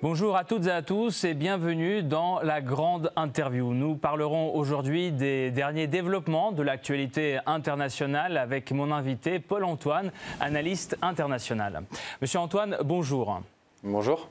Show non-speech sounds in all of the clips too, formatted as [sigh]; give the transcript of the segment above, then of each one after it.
Bonjour à toutes et à tous et bienvenue dans la grande interview. Nous parlerons aujourd'hui des derniers développements de l'actualité internationale avec mon invité Paul-Antoine, analyste international. Monsieur Antoine, bonjour. Bonjour.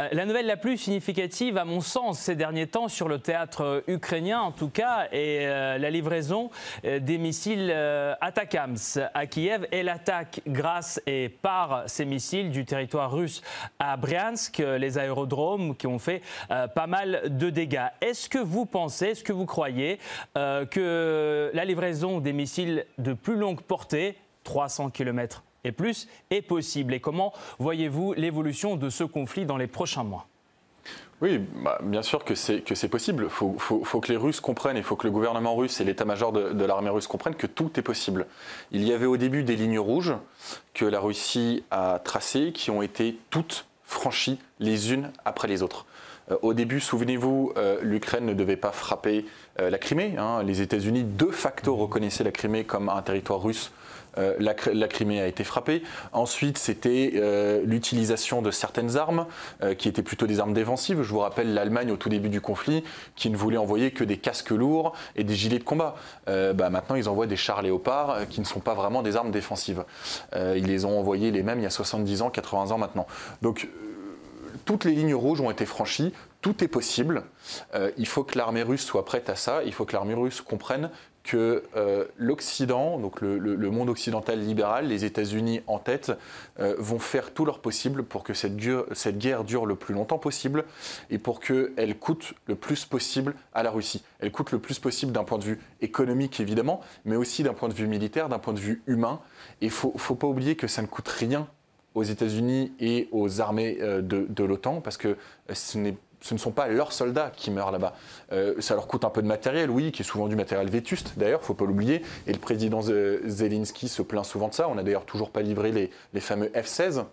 Euh, la nouvelle la plus significative, à mon sens, ces derniers temps sur le théâtre ukrainien, en tout cas, est euh, la livraison euh, des missiles Atakams à Kiev et l'attaque grâce et par ces missiles du territoire russe à Bryansk, les aérodromes qui ont fait pas mal de dégâts. Est-ce que vous pensez, est-ce que vous croyez que la livraison des missiles de plus longue portée, 300 km et plus est possible Et comment voyez-vous l'évolution de ce conflit dans les prochains mois? Oui, bah, bien sûr que c'est possible. Il faut, que les Russes comprennent, il faut que le gouvernement russe et l'état-major de, l'armée russe comprennent que tout est possible. Il y avait au début des lignes rouges que la Russie a tracées, qui ont été toutes franchies les unes après les autres. Euh, au début, souvenez-vous, euh, l'Ukraine ne devait pas frapper euh, la Crimée. Hein. Les États-Unis, de facto, reconnaissaient la Crimée comme un territoire russe euh, la, Crimée a été frappée. Ensuite, c'était euh, l'utilisation de certaines armes, euh, qui étaient plutôt des armes défensives. Je vous rappelle l'Allemagne au tout début du conflit, qui ne voulait envoyer que des casques lourds et des gilets de combat. Bah, maintenant, ils envoient des chars léopards, qui ne sont pas vraiment des armes défensives. ils les ont envoyés les mêmes il y a 70 ans, 80 ans maintenant. Donc, toutes les lignes rouges ont été franchies, tout est possible. il faut que l'armée russe soit prête à ça. Il faut que l'armée russe comprenne que euh, l'Occident, donc le, monde occidental libéral, les États-Unis en tête, euh, vont faire tout leur possible pour que cette, guerre dure le plus longtemps possible et pour qu'elle coûte le plus possible à la Russie. Elle coûte le plus possible d'un point de vue économique évidemment, mais aussi d'un point de vue militaire, d'un point de vue humain. Et il faut, faut pas oublier que ça ne coûte rien aux États-Unis et aux armées euh, de, de l'OTAN parce que ce n'est ce ne sont pas leurs soldats qui meurent là-bas. Euh, ça leur coûte un peu de matériel, oui, qui est souvent du matériel vétuste d'ailleurs, il ne faut pas l'oublier. Et le président Zelensky se plaint souvent de ça. On n'a d'ailleurs toujours pas livré les, fameux F-16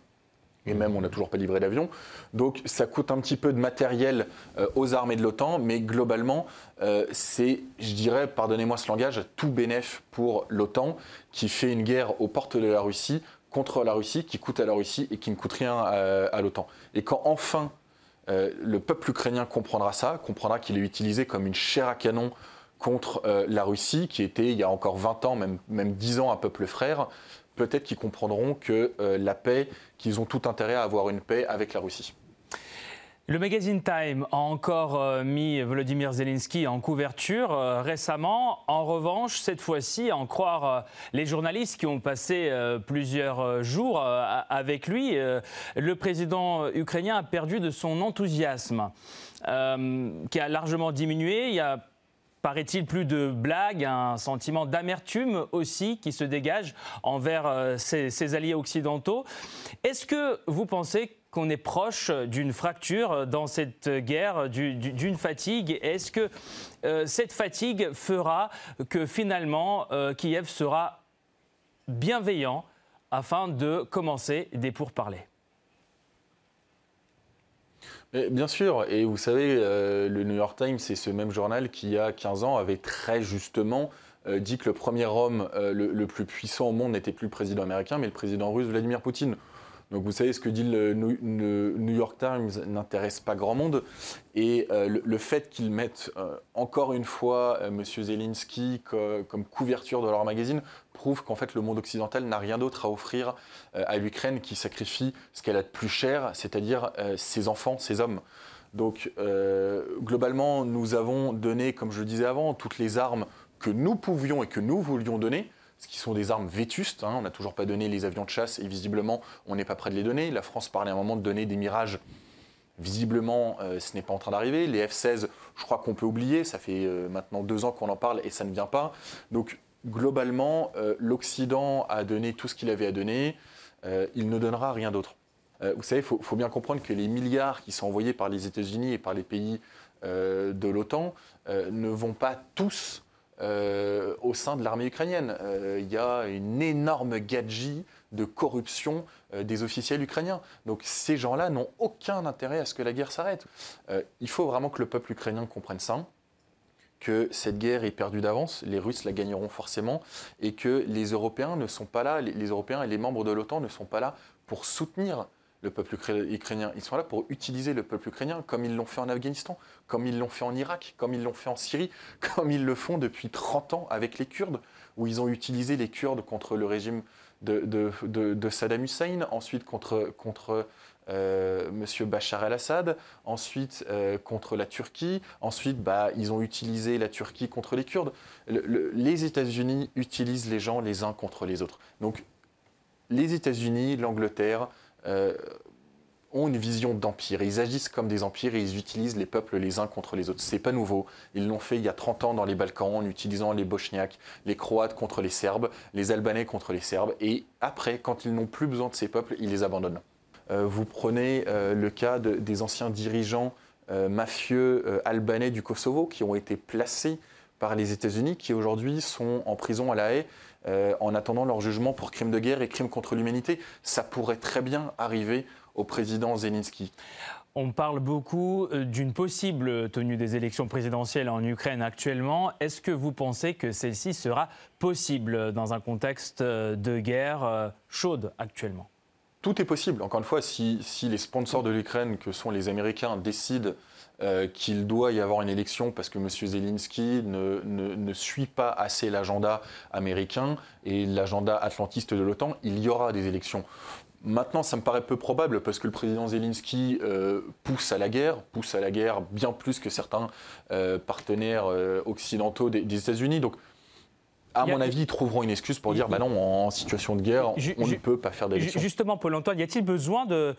et même on n'a toujours pas livré d'avion. Donc ça coûte un petit peu de matériel euh, aux armées de l'OTAN, mais globalement, euh, c'est, je dirais, pardonnez-moi ce langage, tout bénéf pour l'OTAN qui fait une guerre aux portes de la Russie contre la Russie, qui coûte à la Russie et qui ne coûte rien à l'OTAN. Et quand enfin euh, le peuple ukrainien comprendra ça, comprendra qu'il est utilisé comme une chair à canon contre euh, la Russie, qui était il y a encore 20 ans, même, même 10 ans, un peuple frère. Peut-être qu'ils comprendront que euh, la paix, qu'ils ont tout intérêt à avoir une paix avec la Russie. Le magazine Time a encore euh, mis Volodymyr Zelensky en couverture euh, récemment. En revanche, cette fois-ci, en croire euh, les journalistes qui ont passé plusieurs jours avec lui, le président ukrainien a perdu de son enthousiasme, qui a largement diminué. Il y a paraît-il, plus de blagues, un sentiment d'amertume aussi qui se dégage envers ses, alliés occidentaux. Est-ce que vous pensez qu'on est proche d'une fracture dans cette guerre, d'une fatigue Est-ce que euh, cette fatigue fera que finalement euh, Kiev sera bienveillant afin de commencer des pourparlers? Bien sûr, et vous savez, euh, le New York Times, c'est ce même journal qui, il y a 15 ans, avait très justement dit que le premier homme le, plus puissant au monde n'était plus le président américain, mais le président russe Vladimir Poutine. Donc vous savez, ce que dit le New York Times n'intéresse pas grand monde. Et euh, le, fait qu'ils mettent euh, encore une fois euh, M. Zelensky comme couverture de leur magazine prouve qu'en fait le monde occidental n'a rien d'autre à offrir à l'Ukraine qui sacrifie ce qu'elle a de plus cher, c'est-à-dire ses enfants, ses hommes. Donc globalement, nous avons donné, comme je le disais avant, toutes les armes que nous pouvions et que nous voulions donner ce qui sont des armes vétustes. Hein. On n'a toujours pas donné les avions de chasse et visiblement, on n'est pas prêt de les donner. La France parlait à un moment de donner des mirages. Visiblement, euh, ce n'est pas en train d'arriver. Les F-16, je crois qu'on peut oublier. Ça fait euh, maintenant deux ans qu'on en parle et ça ne vient pas. Donc, globalement, euh, l'Occident a donné tout ce qu'il avait à donner. il ne donnera rien d'autre. vous savez, il faut, faut, bien comprendre que les milliards qui sont envoyés par les États-Unis et par les pays de l'OTAN ne vont pas tous euh, au sein de l'armée ukrainienne. Euh, il y a une énorme gadget de corruption euh, des officiels ukrainiens. Donc ces gens-là n'ont aucun intérêt à ce que la guerre s'arrête. il faut vraiment que le peuple ukrainien comprenne ça que cette guerre est perdue d'avance, les Russes la gagneront forcément, et que les Européens ne sont pas là, les, Européens et les membres de l'OTAN ne sont pas là pour soutenir le peuple ukrainien, ils sont là pour utiliser le peuple ukrainien comme ils l'ont fait en Afghanistan, comme ils l'ont fait en Irak, comme ils l'ont fait en Syrie, [laughs] comme ils le font depuis 30 ans avec les Kurdes, où ils ont utilisé les Kurdes contre le régime de, Saddam Hussein, ensuite contre, contre euh, M. Bachar el-Assad, ensuite euh, contre la Turquie, ensuite bah, ils ont utilisé la Turquie contre les Kurdes. les États-Unis utilisent les gens les uns contre les autres. Donc les États-Unis, l'Angleterre euh, ont une vision d'empire. Ils agissent comme des empires et ils utilisent les peuples les uns contre les autres. C'est pas nouveau. Ils l'ont fait il y a 30 ans dans les Balkans en utilisant les Bosniaques, les Croates contre les Serbes, les Albanais contre les Serbes. Et après, quand ils n'ont plus besoin de ces peuples, ils les abandonnent. Euh, vous prenez euh, le cas des anciens dirigeants mafieux albanais du Kosovo qui ont été placés par les États-Unis, qui aujourd'hui sont en prison à La Haye euh, en attendant leur jugement pour crimes de guerre et crimes contre l'humanité. Ça pourrait très bien arriver au président Zelensky. On parle beaucoup euh, d'une possible tenue des élections présidentielles en Ukraine actuellement. Est-ce que vous pensez que celle-ci sera possible dans un contexte euh, de guerre chaude actuellement? Tout est possible. Encore une fois, si, les sponsors de l'Ukraine, que sont les Américains, décident euh, qu'il doit y avoir une élection parce que M. Zelensky ne, suit pas assez l'agenda américain et l'agenda atlantiste de l'OTAN, il y aura des élections. Maintenant, ça me paraît peu probable parce que le président Zelensky euh, pousse à la guerre, pousse à la guerre bien plus que certains euh, partenaires occidentaux des, États-Unis. Donc, à mon avis, ils trouveront une excuse pour dire bah non, en situation de guerre, on ne peut pas faire d'élection. Justement, Paul-Antoine, y a-t-il besoin de,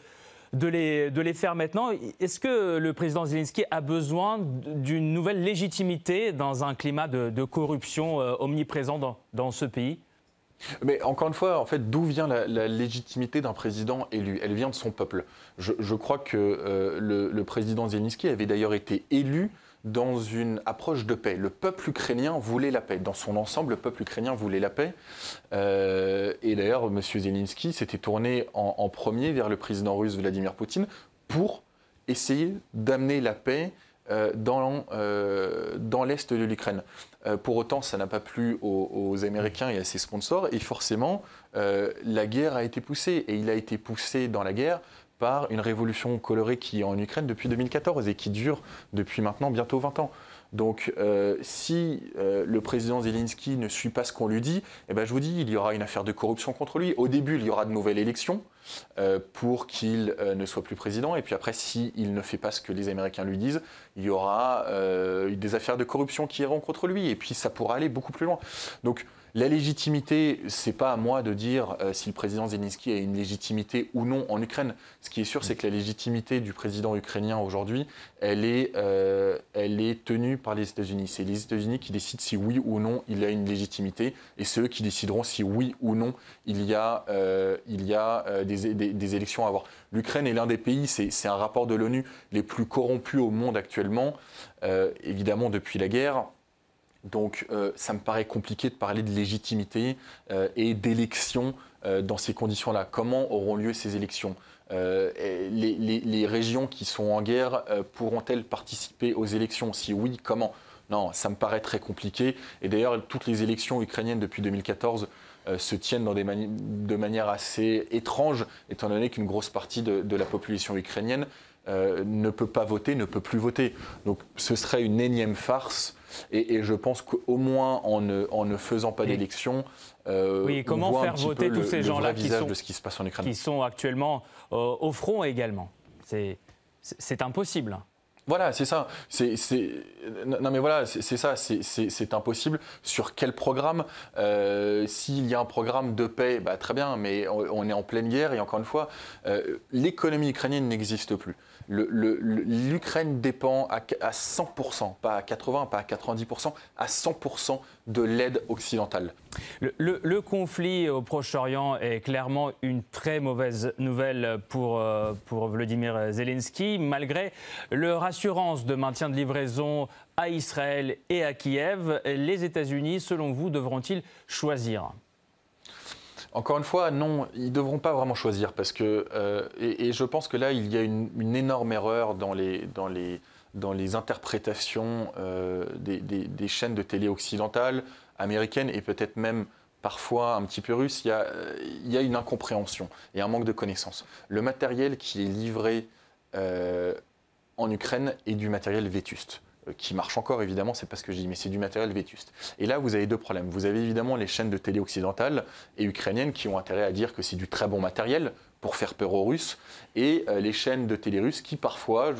de les, de les faire maintenant? Est-ce que le président Zelensky a besoin d'une nouvelle légitimité dans un climat de, corruption euh, omniprésent dans, dans ce pays? Mais encore une fois, en fait, d'où vient la, légitimité d'un président élu? Elle vient de son peuple. Je, crois que euh, le, le, président Zelensky avait d'ailleurs été élu dans une approche de paix. Le peuple ukrainien voulait la paix. Dans son ensemble, le peuple ukrainien voulait la paix. Euh, et d'ailleurs, M. Zelensky s'était tourné en, premier vers le président russe Vladimir Poutine pour essayer d'amener la paix euh, dans, euh, dans l'est de l'Ukraine. pour autant, ça n'a pas plu aux, Américains et à ses sponsors, et forcément, la guerre a été poussée, et il a été poussé dans la guerre par une révolution colorée qui est en Ukraine depuis 2014 et qui dure depuis maintenant bientôt 20 ans. Donc euh, si euh, le président Zelensky ne suit pas ce qu'on lui dit, eh ben, je vous dis, il y aura une affaire de corruption contre lui. Au début, il y aura de nouvelles élections euh, pour qu'il ne soit plus président. Et puis après, s'il il ne fait pas ce que les Américains lui disent, il y aura des affaires de corruption qui iront contre lui. Et puis ça pourra aller beaucoup plus loin. Donc la légitimité, c'est pas à moi de dire euh, si le président Zelensky a une légitimité ou non en Ukraine. Ce qui est sûr, c'est que la légitimité du président ukrainien aujourd'hui, elle est, euh, tenue par les États-Unis. C'est les États-Unis qui décident si oui ou non il a une légitimité, et ceux qui décideront si oui ou non il y a, euh, des, des, élections à avoir. L'Ukraine est l'un des pays, c'est un rapport de l'ONU, les plus corrompus au monde actuellement, évidemment depuis la guerre. Donc euh, ça me paraît compliqué de parler de légitimité euh, et d'élection euh, dans ces conditions-là. Comment auront lieu ces élections? Les, régions qui sont en guerre pourront-elles participer aux élections? Si oui, comment? Non, ça me paraît très compliqué. Et d'ailleurs, toutes les élections ukrainiennes depuis 2014 se tiennent de manière assez étrange, étant donné qu'une grosse partie de, la population ukrainienne ne peut pas voter, ne peut plus voter. Donc ce serait une énième farce et, je pense qu'au moins en ne, faisant pas d'élection, euh, oui, comment faire voter tous ces gens-là qui sont, de ce qui se passe en Ukraine. qui sont actuellement euh, au front également C'est impossible. Voilà, c'est ça. C'est, non, mais voilà, c'est ça. C'est impossible. Sur quel programme euh, S'il y a un programme de paix, bah, très bien, mais on, est en pleine guerre et encore une fois, euh, l'économie ukrainienne n'existe plus l'Ukraine dépend à, 100%, pas à 80, pas à 90%, à 100% de l'aide occidentale. Le, conflit au Proche-Orient est clairement une très mauvaise nouvelle pour, euh, pour Vladimir Zelensky, malgré leur assurance de maintien de livraison à Israël et à Kiev. Les États-Unis, selon vous, devront-ils choisir? Encore une fois, non, ils ne devront pas vraiment choisir parce que, euh, et, je pense que là, il y a une, énorme erreur dans les, interprétations euh, des, chaînes de télé occidentales, américaines et peut-être même parfois un petit peu russe, il y, a, il y a une incompréhension et un manque de connaissances. Le matériel qui est livré en Ukraine est du matériel vétuste qui marche encore évidemment, c'est pas ce que je dis, mais c'est du matériel vétuste. Et là, vous avez deux problèmes. Vous avez évidemment les chaînes de télé occidentales et ukrainiennes qui ont intérêt à dire que c'est du très bon matériel pour faire peur aux Russes, et euh, les chaînes de télé russes qui parfois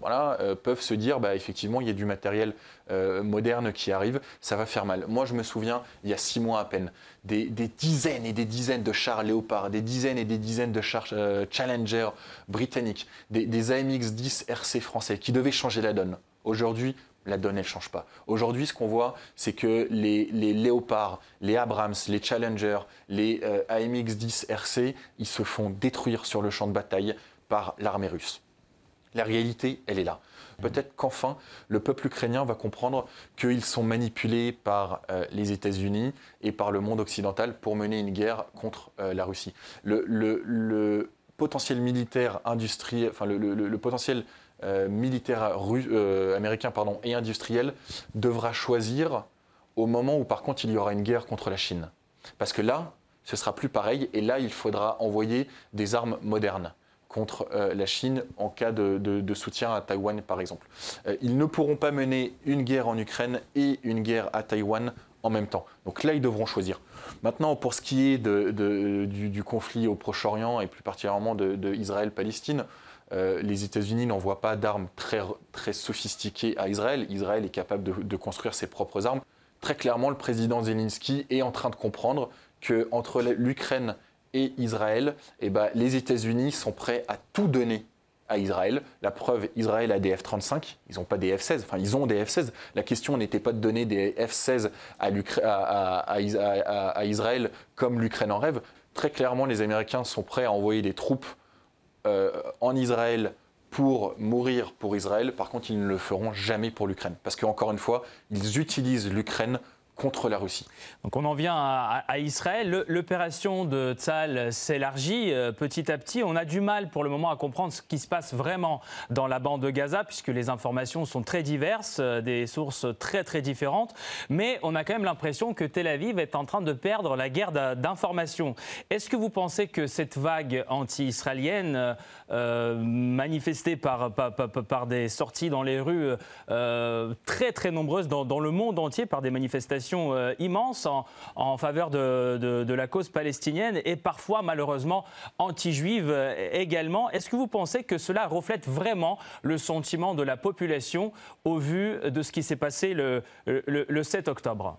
voilà, euh, peuvent se dire bah, effectivement il y a du matériel euh, moderne qui arrive, ça va faire mal. Moi je me souviens, il y a six mois à peine, des, dizaines et des dizaines de chars Léopard, des dizaines et des dizaines de chars Challenger britanniques, des, des AMX-10 RC français qui devaient changer la donne. Aujourd'hui, la donne, elle ne change pas. Aujourd'hui, ce qu'on voit, c'est que les, Léopards, les Abrams, les Challenger, les euh, AMX-10 RC, ils se font détruire sur le champ de bataille par l'armée russe. La réalité, elle est là. Peut-être qu'enfin, le peuple ukrainien va comprendre qu'ils sont manipulés par euh, les États-Unis et par le monde occidental pour mener une guerre contre euh, la Russie. Le, potentiel militaire industriel, enfin le potentiel euh, militaire euh, américain pardon, et industriel devra choisir au moment où par contre il y aura une guerre contre la Chine. Parce que là, ce sera plus pareil et là il faudra envoyer des armes modernes contre euh, la Chine en cas de, soutien à Taïwan par exemple. ils ne pourront pas mener une guerre en Ukraine et une guerre à Taïwan en même temps. Donc là, ils devront choisir. Maintenant, pour ce qui est du, du, conflit au Proche-Orient et plus particulièrement de, Israël-Palestine, euh, les États-Unis n'envoient pas d'armes très, sophistiquées à Israël. Israël est capable de, construire ses propres armes. Très clairement, le président Zelensky est en train de comprendre qu'entre l'Ukraine et Israël, eh ben, les États-Unis sont prêts à tout donner à Israël. La preuve, Israël a des F-35, ils n'ont pas des F-16, enfin ils ont des F-16. La question n'était pas de donner des F-16 à, Israël comme l'Ukraine en rêve. Très clairement, les Américains sont prêts à envoyer des troupes en Israël pour mourir pour Israël. Par contre, ils ne le feront jamais pour l'Ukraine. Parce qu'encore une fois, ils utilisent l'Ukraine contre la Russie. Donc on en vient à, Israël. L'opération de Tzal s'élargit euh, petit à petit. On a du mal pour le moment à comprendre ce qui se passe vraiment dans la bande de Gaza, puisque les informations sont très diverses, euh, des sources très très différentes. Mais on a quand même l'impression que Tel Aviv est en train de perdre la guerre d'information. Est-ce que vous pensez que cette vague anti-israélienne, euh, manifestée par, des sorties dans les rues très très nombreuses dans le monde entier, par des manifestations, euh, immense en, faveur de, la cause palestinienne et parfois malheureusement anti-juive euh, également. Est-ce que vous pensez que cela reflète vraiment le sentiment de la population au vu de ce qui s'est passé le, 7 octobre?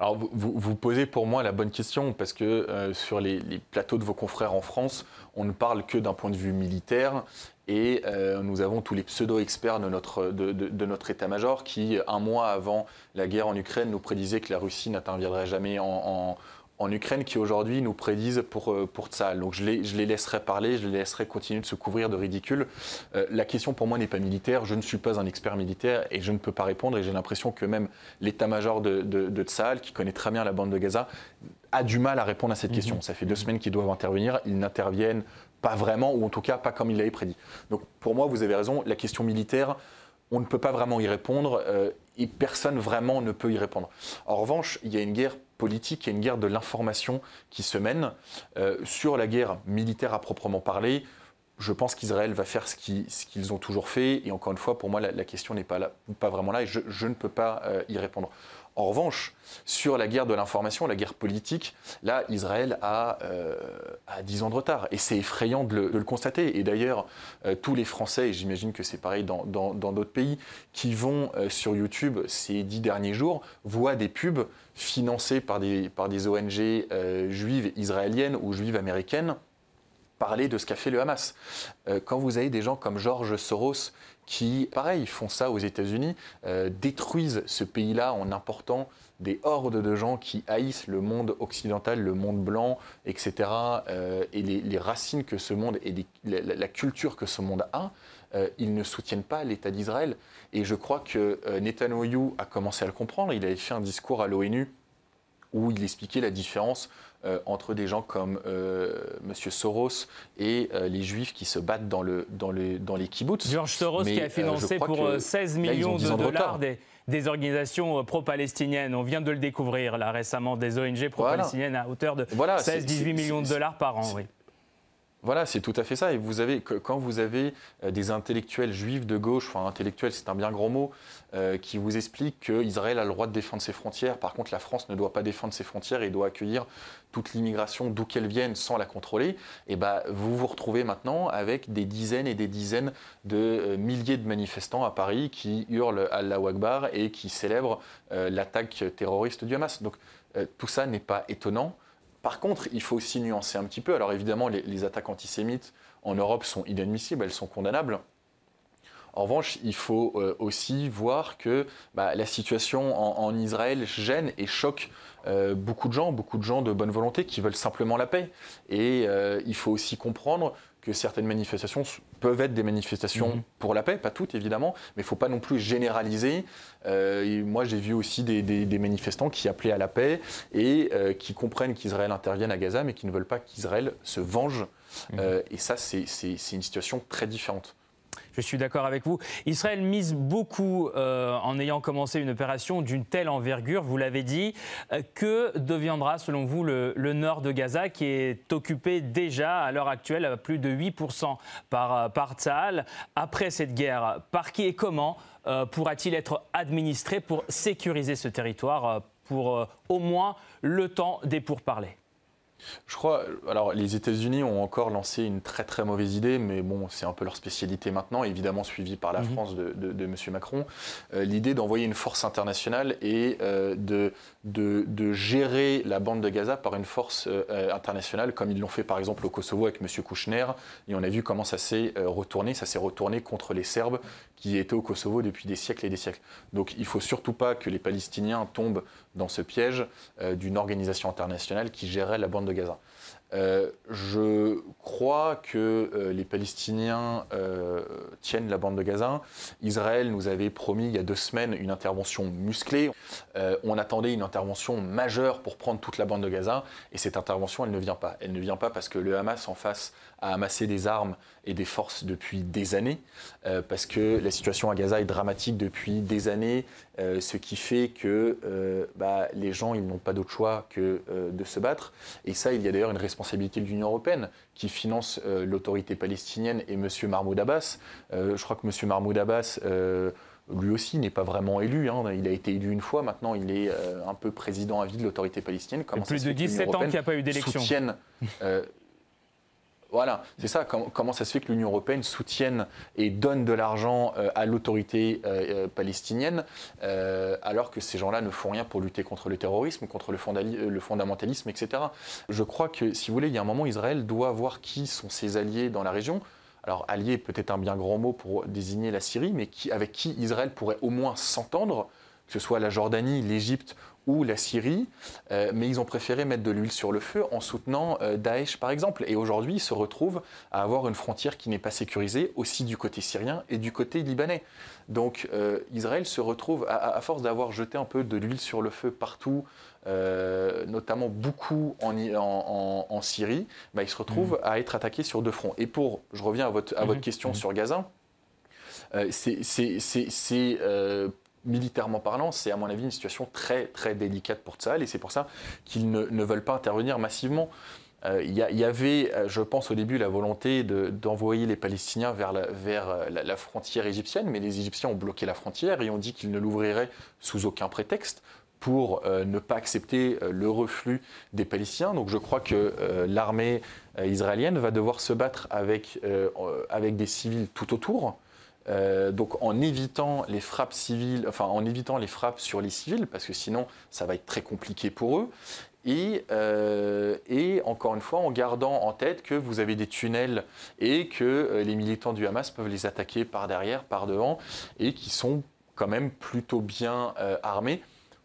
Alors, vous, posez pour moi la bonne question, parce que euh, sur les, plateaux de vos confrères en France, on ne parle que d'un point de vue militaire, et euh, nous avons tous les pseudo-experts de notre, de, notre état-major qui, un mois avant la guerre en Ukraine, nous prédisaient que la Russie n'interviendrait jamais en, en, Ukraine, qui aujourd'hui nous prédisent pour, euh, pour Tsahal. Donc je les, je les laisserai parler, je les laisserai continuer de se couvrir de ridicule. Euh, la question pour moi n'est pas militaire, je ne suis pas un expert militaire et je ne peux pas répondre. Et j'ai l'impression que même l'état-major de, de, de Tsahal, qui connaît très bien la bande de Gaza, a du mal à répondre à cette mhm. question. Ça fait deux semaines qu'ils doivent intervenir, ils n'interviennent pas vraiment, ou en tout cas pas comme il l'avait prédit. Donc pour moi, vous avez raison, la question militaire, on ne peut pas vraiment y répondre euh, et personne vraiment ne peut y répondre. En revanche, il y a une guerre politique, il y a une guerre de l'information qui se mène. Euh, sur la guerre militaire à proprement parler, je pense qu'Israël va faire ce qu'ils ont toujours fait. Et encore une fois, pour moi, la, question n'est pas, pas vraiment là et je, ne peux pas euh, y répondre. En revanche, sur la guerre de l'information, la guerre politique, là, Israël a, 10 euh, ans de retard. Et c'est effrayant de le, constater. Et d'ailleurs, euh, tous les Français, et j'imagine que c'est pareil dans d'autres pays, qui vont euh, sur YouTube ces dix derniers jours, voient des pubs financées par des, par des ONG juives israéliennes ou juives américaines parler de ce qu'a fait le Hamas. quand vous avez des gens comme George Soros qui, pareil, font ça aux États-Unis, euh, détruisent ce pays-là en important des hordes de gens qui haïssent le monde occidental, le monde blanc, etc., euh, et les, racines que ce monde et la, culture que ce monde a, euh, ils ne soutiennent pas l'État d'Israël. Et je crois que Netanyahu a commencé à le comprendre. Il avait fait un discours à l'ONU où il expliquait la différence entre des gens comme M. Soros et les Juifs qui se battent dans, le, dans, le, dans les kibbutz. George Soros qui a financé pour 16 millions de dollars des, des, organisations pro-palestiniennes. On vient de le découvrir là récemment, des ONG pro-palestiniennes à hauteur de 16-18 millions de dollars par an. Oui. Voilà, c'est tout à fait ça. Et quand vous avez euh, des intellectuels juifs de gauche, enfin intellectuels, c'est un bien grand mot, euh, qui vous expliquent qu'Israël a le droit de défendre ses frontières. Par contre, la France ne doit pas défendre ses frontières et doit accueillir toute l'immigration d'où qu'elle vienne sans la contrôler. Et ben, vous vous retrouvez maintenant avec des dizaines et des dizaines de euh, milliers de manifestants à Paris qui hurlent Allah Akbar et qui célèbrent l'attaque terroriste du Hamas. Donc tout ça n'est pas étonnant. Par contre, il faut aussi nuancer un petit peu. Alors évidemment, les, attaques antisémites en Europe sont inadmissibles, elles sont condamnables. En revanche, il faut euh, aussi voir que bah, la situation en, Israël gêne et choque euh, beaucoup de gens, beaucoup de gens de bonne volonté qui veulent simplement la paix. Et euh, il faut aussi comprendre que certaines manifestations peuvent être des manifestations mhm. pour la paix, pas toutes évidemment, mais il ne faut pas non plus généraliser. Euh, moi, j'ai vu aussi des, manifestants qui appelaient à la paix et euh, qui comprennent qu'Israël intervienne à Gaza, mais qui ne veulent pas qu'Israël se venge. Mhm. Euh, et ça, c'est une situation très différente. Je suis d'accord avec vous. Israël mise beaucoup euh, en ayant commencé une opération d'une telle envergure, vous l'avez dit. Euh, que deviendra, selon vous, le, nord de Gaza, qui est occupé déjà à l'heure actuelle à plus de 8% par, euh, par Après cette guerre, par qui et comment pourra-t-il être administré pour sécuriser ce territoire pour au moins le temps des pourparlers? Je crois, alors les États-Unis ont encore lancé une très très mauvaise idée, mais bon, c'est un peu leur spécialité maintenant, évidemment suivie par la mhm. France de, de, M. Macron. Euh, l'idée d'envoyer une force internationale et euh, de, de, gérer la bande de Gaza par une force euh, internationale, comme ils l'ont fait par exemple au Kosovo avec M. Kouchner, et on a vu comment ça s'est retourné. Ça s'est retourné contre les Serbes qui étaient au Kosovo depuis des siècles et des siècles. Donc il ne faut surtout pas que les Palestiniens tombent dans ce piège d'une organisation internationale qui gérait la bande de Gaza. Euh, je crois que euh, les Palestiniens euh, tiennent la bande de Gaza. Israël nous avait promis il y a deux semaines une intervention musclée. on attendait une intervention majeure pour prendre toute la bande de Gaza. Et cette intervention, elle ne vient pas. Elle ne vient pas parce que le Hamas en face a amassé des armes et des forces depuis des années, parce que la situation à Gaza est dramatique depuis des années, ce qui fait que bah, les gens ils n'ont pas d'autre choix que de se battre. Et ça, il y a d'ailleurs une responsabilité de l'Union européenne qui finance l'autorité palestinienne et M. Mahmoud Abbas. je crois que M. Mahmoud Abbas lui aussi n'est pas vraiment élu. Hein. Il a été élu une fois, maintenant il est un peu président à vie de l'autorité palestinienne. Comment plus de 17 ans qu'il n'y a pas eu d'élection. Voilà, c'est ça. Comment, ça se fait que l'Union européenne soutienne et donne de l'argent euh, à l'autorité euh, euh, palestinienne alors que ces gens-là ne font rien pour lutter contre le terrorisme, contre le, fondamentalisme, etc. Je crois que, si vous voulez, il y a un moment, Israël doit voir qui sont ses alliés dans la région. Alors, allié peut-être un bien grand mot pour désigner la Syrie, mais avec qui Israël pourrait au moins s'entendre, que ce soit la Jordanie, l'Égypte ou la Syrie, euh, mais ils ont préféré mettre de l'huile sur le feu en soutenant euh, Daesh par exemple. Et aujourd'hui, ils se retrouvent à avoir une frontière qui n'est pas sécurisée aussi du côté syrien et du côté libanais. Donc euh, Israël se retrouve, à, force d'avoir jeté un peu de l'huile sur le feu partout, notamment beaucoup en, en, Syrie, bah, il se retrouve mmh. à être attaqué sur deux fronts. Et pour, je reviens à votre, à votre mmh. question mmh. sur Gaza, c'est militairement parlant, c'est à mon avis une situation très très délicate pour Tsahal et c'est pour ça qu'ils ne, veulent pas intervenir massivement. Euh, il y, avait, euh, je pense, au début la volonté d'envoyer les Palestiniens vers, euh, la, frontière égyptienne, mais les Égyptiens ont bloqué la frontière et ont dit qu'ils ne l'ouvriraient sous aucun prétexte pour ne pas accepter le reflux des Palestiniens. Donc je crois que l'armée israélienne va devoir se battre avec des civils tout autour. Euh, donc en évitant les frappes civiles, enfin en évitant les frappes sur les civils, parce que sinon ça va être très compliqué pour eux. Et, euh, encore une fois, en gardant en tête que vous avez des tunnels et que euh, les militants du Hamas peuvent les attaquer par derrière, par devant, et qui sont quand même plutôt bien armés.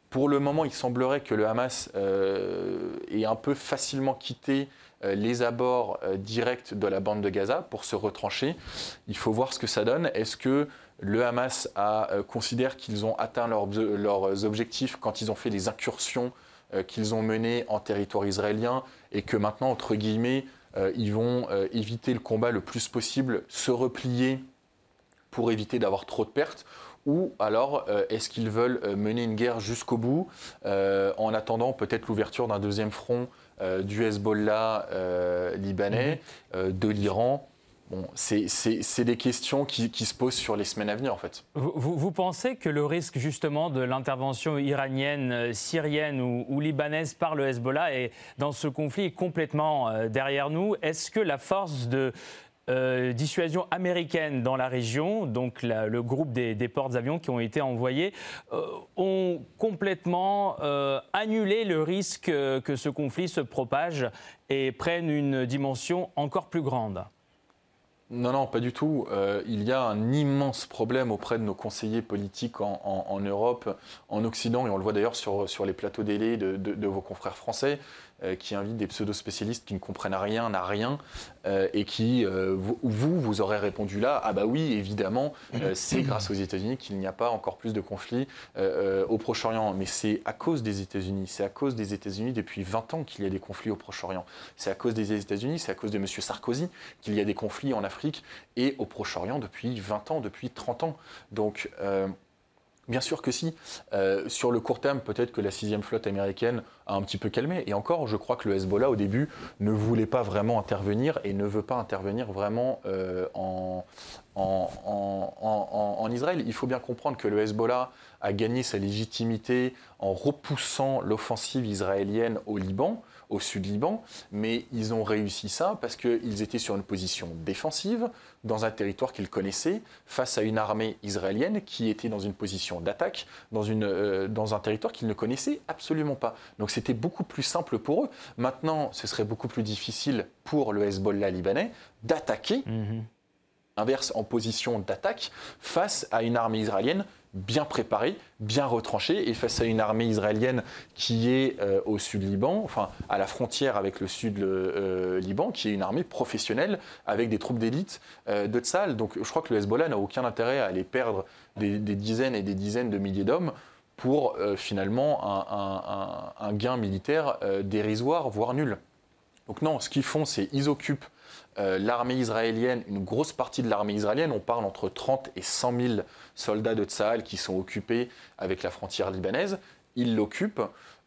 Pour le moment, il semblerait que le Hamas ait un peu facilement quitté les abords euh, directs de la bande de Gaza pour se retrancher. Il faut voir ce que ça donne. Est-ce que le Hamas euh, considère qu'ils ont atteint leurs, objectifs quand ils ont fait les incursions qu'ils ont menées en territoire israélien et que maintenant, entre guillemets, ils vont éviter le combat le plus possible, se replier pour éviter d'avoir trop de pertes? Ou alors est-ce qu'ils veulent mener une guerre jusqu'au bout en attendant peut-être l'ouverture d'un deuxième front du Hezbollah libanais, mhm. de l'Iran Bon, c'est des questions qui, se posent sur les semaines à venir, en fait. Vous, pensez que le risque, justement, de l'intervention iranienne, euh, syrienne ou, libanaise par le Hezbollah est, dans ce conflit est complètement euh, derrière nous? Est-ce que la force de euh, dissuasion américaine dans la région, donc le groupe des, portes-avions qui ont été envoyés, ont complètement annulé le risque que ce conflit se propage et prenne une dimension encore plus grande non, non, pas du tout. Euh, il y a un immense problème auprès de nos conseillers politiques en, Europe, en Occident, et on le voit d'ailleurs sur, les plateaux délais de, vos confrères français. Euh, qui invite des pseudo-spécialistes qui ne comprennent rien à rien euh, et qui, euh, vous, vous aurez répondu là, ah bah oui, évidemment, c'est grâce aux États-Unis qu'il n'y a pas encore plus de conflits au Proche-Orient. Mais c'est à cause des États-Unis, c'est à cause des États-Unis depuis 20 ans qu'il y a des conflits au Proche-Orient. C'est à cause des États-Unis, c'est à cause de M. Sarkozy qu'il y a des conflits en Afrique et au Proche-Orient depuis 20 ans, depuis 30 ans. Donc, Bien sûr que si. Euh, sur le court terme, peut-être que la sixième flotte américaine a un petit peu calmé. Et encore, je crois que le Hezbollah, au début, ne voulait pas vraiment intervenir et ne veut pas intervenir vraiment euh, en, en, Israël. Il faut bien comprendre que le Hezbollah a gagné sa légitimité en repoussant l'offensive israélienne au Liban au sud Liban, mais ils ont réussi ça parce qu'ils étaient sur une position défensive, dans un territoire qu'ils connaissaient, face à une armée israélienne qui était dans une position d'attaque, dans, euh, dans un territoire qu'ils ne connaissaient absolument pas. Donc c'était beaucoup plus simple pour eux. Maintenant, ce serait beaucoup plus difficile pour le Hezbollah libanais d'attaquer. Mhm. inverse en position d'attaque face à une armée israélienne bien préparé, bien retranché, et face à une armée israélienne qui est euh, au sud Liban, enfin à la frontière avec le sud euh, Liban, qui est une armée professionnelle avec des troupes d'élite euh, de Tzal. Donc je crois que le Hezbollah n'a aucun intérêt à aller perdre des, dizaines et des dizaines de milliers d'hommes pour finalement un, gain militaire dérisoire, voire nul. Donc non, ce qu'ils font, c'est ils occupent euh, l'armée israélienne, une grosse partie de l'armée israélienne, on parle entre 30 et 100 000 soldats de Tsahal qui sont occupés avec la frontière libanaise, ils l'occupent.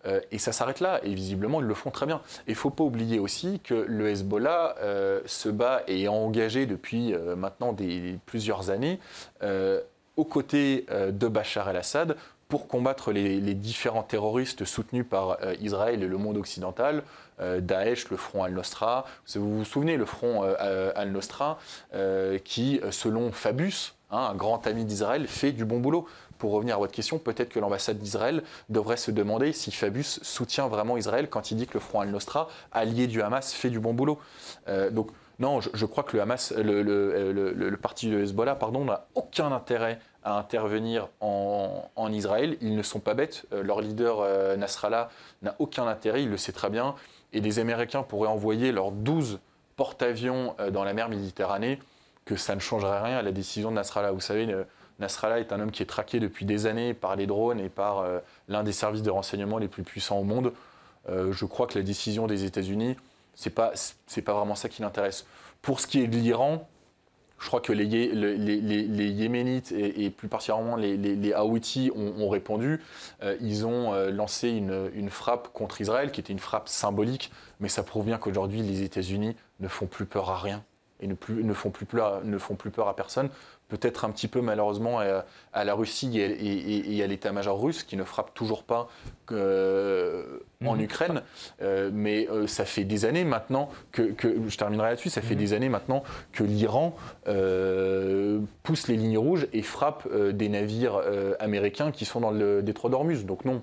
Euh, et ça s'arrête là, et visiblement ils le font très bien. Et il faut pas oublier aussi que le Hezbollah euh, se bat et est engagé depuis maintenant plusieurs années aux côtés de Bachar el-Assad pour combattre les, différents terroristes soutenus par Israël et le monde occidental, euh, Daesh, le front Al-Nosra. Vous vous souvenez, le front euh, Al-Nosra, euh, qui, selon Fabius, hein, un grand ami d'Israël, fait du bon boulot. Pour revenir à votre question, peut-être que l'ambassade d'Israël devrait se demander si Fabius soutient vraiment Israël quand il dit que le front Al-Nosra, allié du Hamas, fait du bon boulot. donc, non, je, crois que le Hamas, le, parti de Hezbollah, pardon, n'a aucun intérêt à intervenir en, Israël. Ils ne sont pas bêtes. leur leader Nasrallah n'a aucun intérêt, il le sait très bien et les Américains pourraient envoyer leurs 12 porte-avions euh, dans la mer Méditerranée, que ça ne changerait rien à la décision de Nasrallah. Vous savez, euh, Nasrallah est un homme qui est traqué depuis des années par les drones et par euh, l'un des services de renseignement les plus puissants au monde. je crois que la décision des États-Unis, c'est pas pas vraiment ça qui l'intéresse. Pour ce qui est de l'Iran, je crois que les, Yéménites et, plus particulièrement les, les ont, répondu. Euh, ils ont euh, lancé une, frappe contre Israël qui était une frappe symbolique, mais ça prouve bien qu'aujourd'hui les États-Unis ne font plus peur à rien et ne, plus, ne, font, plus peur, ne font plus peur à personne peut-être un petit peu malheureusement à, la Russie et, à l'état-major russe qui ne frappe toujours pas euh, en mhm. Ukraine. Euh, mais euh, ça fait des années maintenant que, je terminerai là-dessus, ça fait mhm. des années maintenant que l'Iran pousse les lignes rouges et frappe des navires américains qui sont dans le détroit d'Ormuz. Donc non,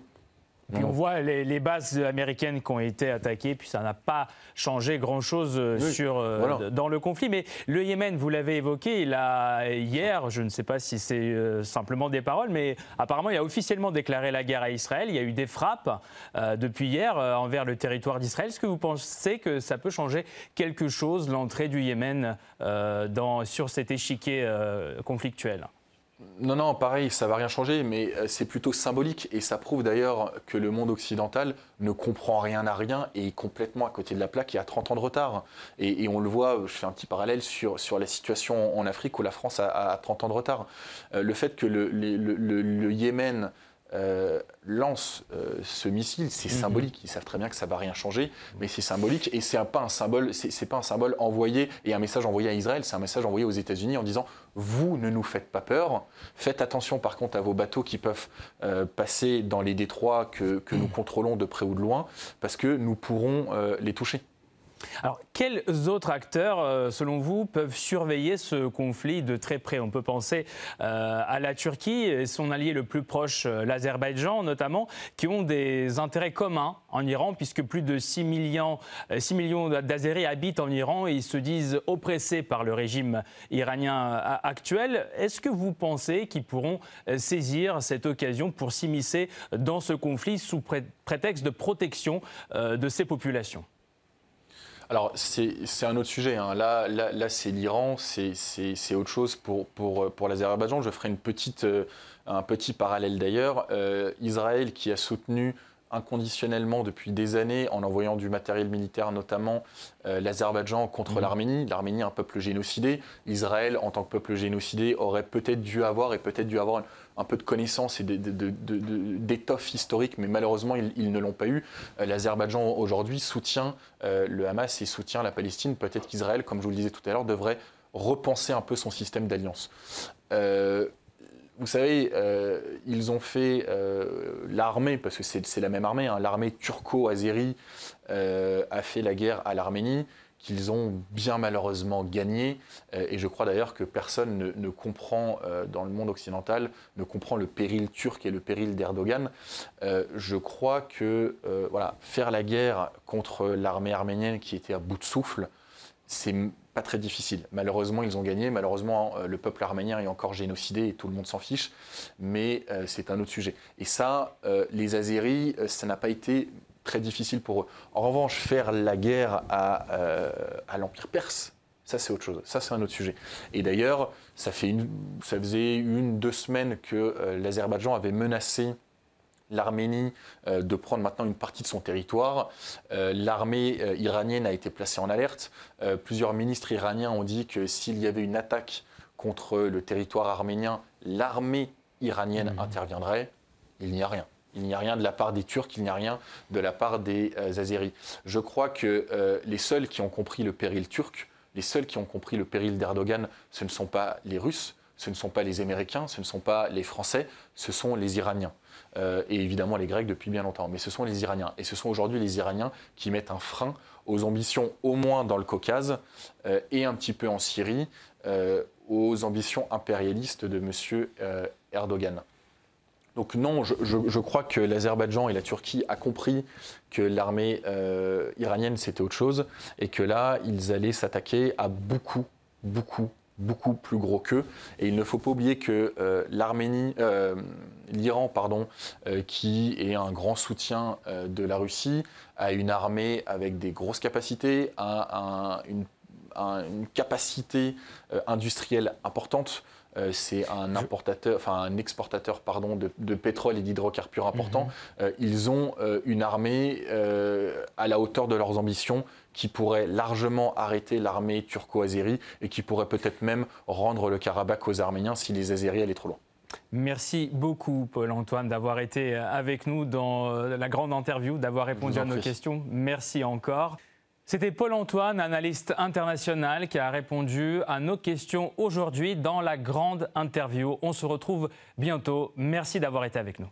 puis on voit les, bases américaines qui ont été attaquées, puis ça n'a pas changé grand-chose euh, sur euh, dans le conflit. Mais le Yémen, vous l'avez évoqué, il a hier, je ne sais pas si c'est euh, simplement des paroles, mais apparemment il a officiellement déclaré la guerre à Israël. Il y a eu des frappes depuis hier envers le territoire d'Israël. Est-ce que vous pensez que ça peut changer quelque chose l'entrée du Yémen dans, sur cet échiquier conflictuel? Non, non, pareil, ça va rien changer, mais euh, c'est plutôt symbolique et ça prouve d'ailleurs que le monde occidental ne comprend rien à rien et est complètement à côté de la plaque et a 30 ans de retard. Et, on le voit, je fais un petit parallèle sur, la situation en Afrique où la France a, 30 ans de retard. Euh, le fait que le Yémen euh, lance euh, ce missile, c'est mhm. symbolique. Ils savent très bien que ça va rien changer, mais c'est symbolique et c'est pas un symbole. C'est pas un symbole envoyé et un message envoyé à Israël. C'est un message envoyé aux États-Unis en disant vous ne nous faites pas peur. Faites attention par contre à vos bateaux qui peuvent euh, passer dans les détroits que, que, nous contrôlons de près ou de loin, parce que nous pourrons les toucher. Alors, quels autres acteurs, euh, selon vous, peuvent surveiller ce conflit de très près? On peut penser euh, à la Turquie et son allié le plus proche, euh, l'Azerbaïdjan notamment, qui ont des intérêts communs en Iran, puisque plus de 6 millions, 6 millions d'Azéris habitent en Iran et ils se disent oppressés par le régime iranien actuel. Est-ce que vous pensez qu'ils pourront saisir cette occasion pour s'immiscer dans ce conflit sous prétexte de protection de ces populations? Alors, c'est un autre sujet. Hein. Là, là, c'est l'Iran, c'est autre chose pour, pour, pour l'Azerbaïdjan. Je ferai une petite, euh, un petit parallèle d'ailleurs. Euh, Israël qui a soutenu inconditionnellement depuis des années en envoyant du matériel militaire, notamment euh, l'Azerbaïdjan contre mmh. l'Arménie. L'Arménie, un peuple génocidé. Israël, en tant que peuple génocidé, aurait peut-être dû avoir et peut-être dû avoir un peu de connaissances et d'étoffe historique, mais malheureusement, ils, ne l'ont pas eu. Euh, L'Azerbaïdjan, aujourd'hui, soutient euh, le Hamas et soutient la Palestine. Peut-être qu'Israël, comme je vous le disais tout à l'heure, devrait repenser un peu son système d'alliance. Euh, vous savez, ils ont fait l'armée, parce que c'est la même armée, hein, l'armée turco-azérie a fait la guerre à l'Arménie qu'ils ont bien malheureusement gagné. Euh, et je crois d'ailleurs que personne ne, comprend euh, dans le monde occidental, ne comprend le péril turc et le péril d'Erdogan. Euh, je crois que voilà, faire la guerre contre l'armée arménienne qui était à bout de souffle, c'est pas très difficile. Malheureusement, ils ont gagné. Malheureusement, le peuple arménien est encore génocidé et tout le monde s'en fiche. Mais c'est un autre sujet. Et ça, les Azéris, ça n'a pas été très difficile pour eux. En revanche, faire la guerre à, euh, à l'Empire perse, ça c'est autre chose, ça c'est un autre sujet. Et d'ailleurs, ça, fait une, ça faisait une, deux semaines que euh, l'Azerbaïdjan avait menacé l'Arménie euh, de prendre maintenant une partie de son territoire. L'armée iranienne a été placée en alerte. plusieurs ministres iraniens ont dit que s'il y avait une attaque contre le territoire arménien, l'armée iranienne mmh. interviendrait. Il n'y a rien. Il n'y a rien de la part des Turcs, il n'y a rien de la part des euh, Azéris. Je crois que euh, les seuls qui ont compris le péril turc, les seuls qui ont compris le péril d'Erdogan, ce ne sont pas les Russes, ce ne sont pas les Américains, ce ne sont pas les Français, ce sont les Iraniens. Euh, et évidemment les Grecs depuis bien longtemps. Mais ce sont les Iraniens. Et ce sont aujourd'hui les Iraniens qui mettent un frein aux ambitions, au moins dans le Caucase et un petit peu en Syrie, aux ambitions impérialistes de M. Erdogan. Donc non, je, crois que l'Azerbaïdjan et la Turquie a compris que l'armée euh, iranienne c'était autre chose et que là ils allaient s'attaquer à beaucoup, beaucoup, beaucoup plus gros qu'eux. Et il ne faut pas oublier que euh, l'Arménie, euh, l'Iran, pardon, qui est un grand soutien de la Russie, a une armée avec des grosses capacités, a une, une, capacité industrielle importante. Euh, c'est un importateur, enfin un exportateur pardon, de, pétrole et d'hydrocarbures important. Mhm. Euh, ils ont euh, une armée à la hauteur de leurs ambitions qui pourrait largement arrêter l'armée turco-azérie et qui pourrait peut-être même rendre le Karabakh aux Arméniens si les Azéris allaient trop loin. Merci beaucoup, Paul-Antoine, d'avoir été avec nous dans la grande interview, d'avoir répondu à nos questions. Merci encore. C'était Paul-Antoine, analyste international, qui a répondu à nos questions aujourd'hui dans la grande interview. On se retrouve bientôt. Merci d'avoir été avec nous.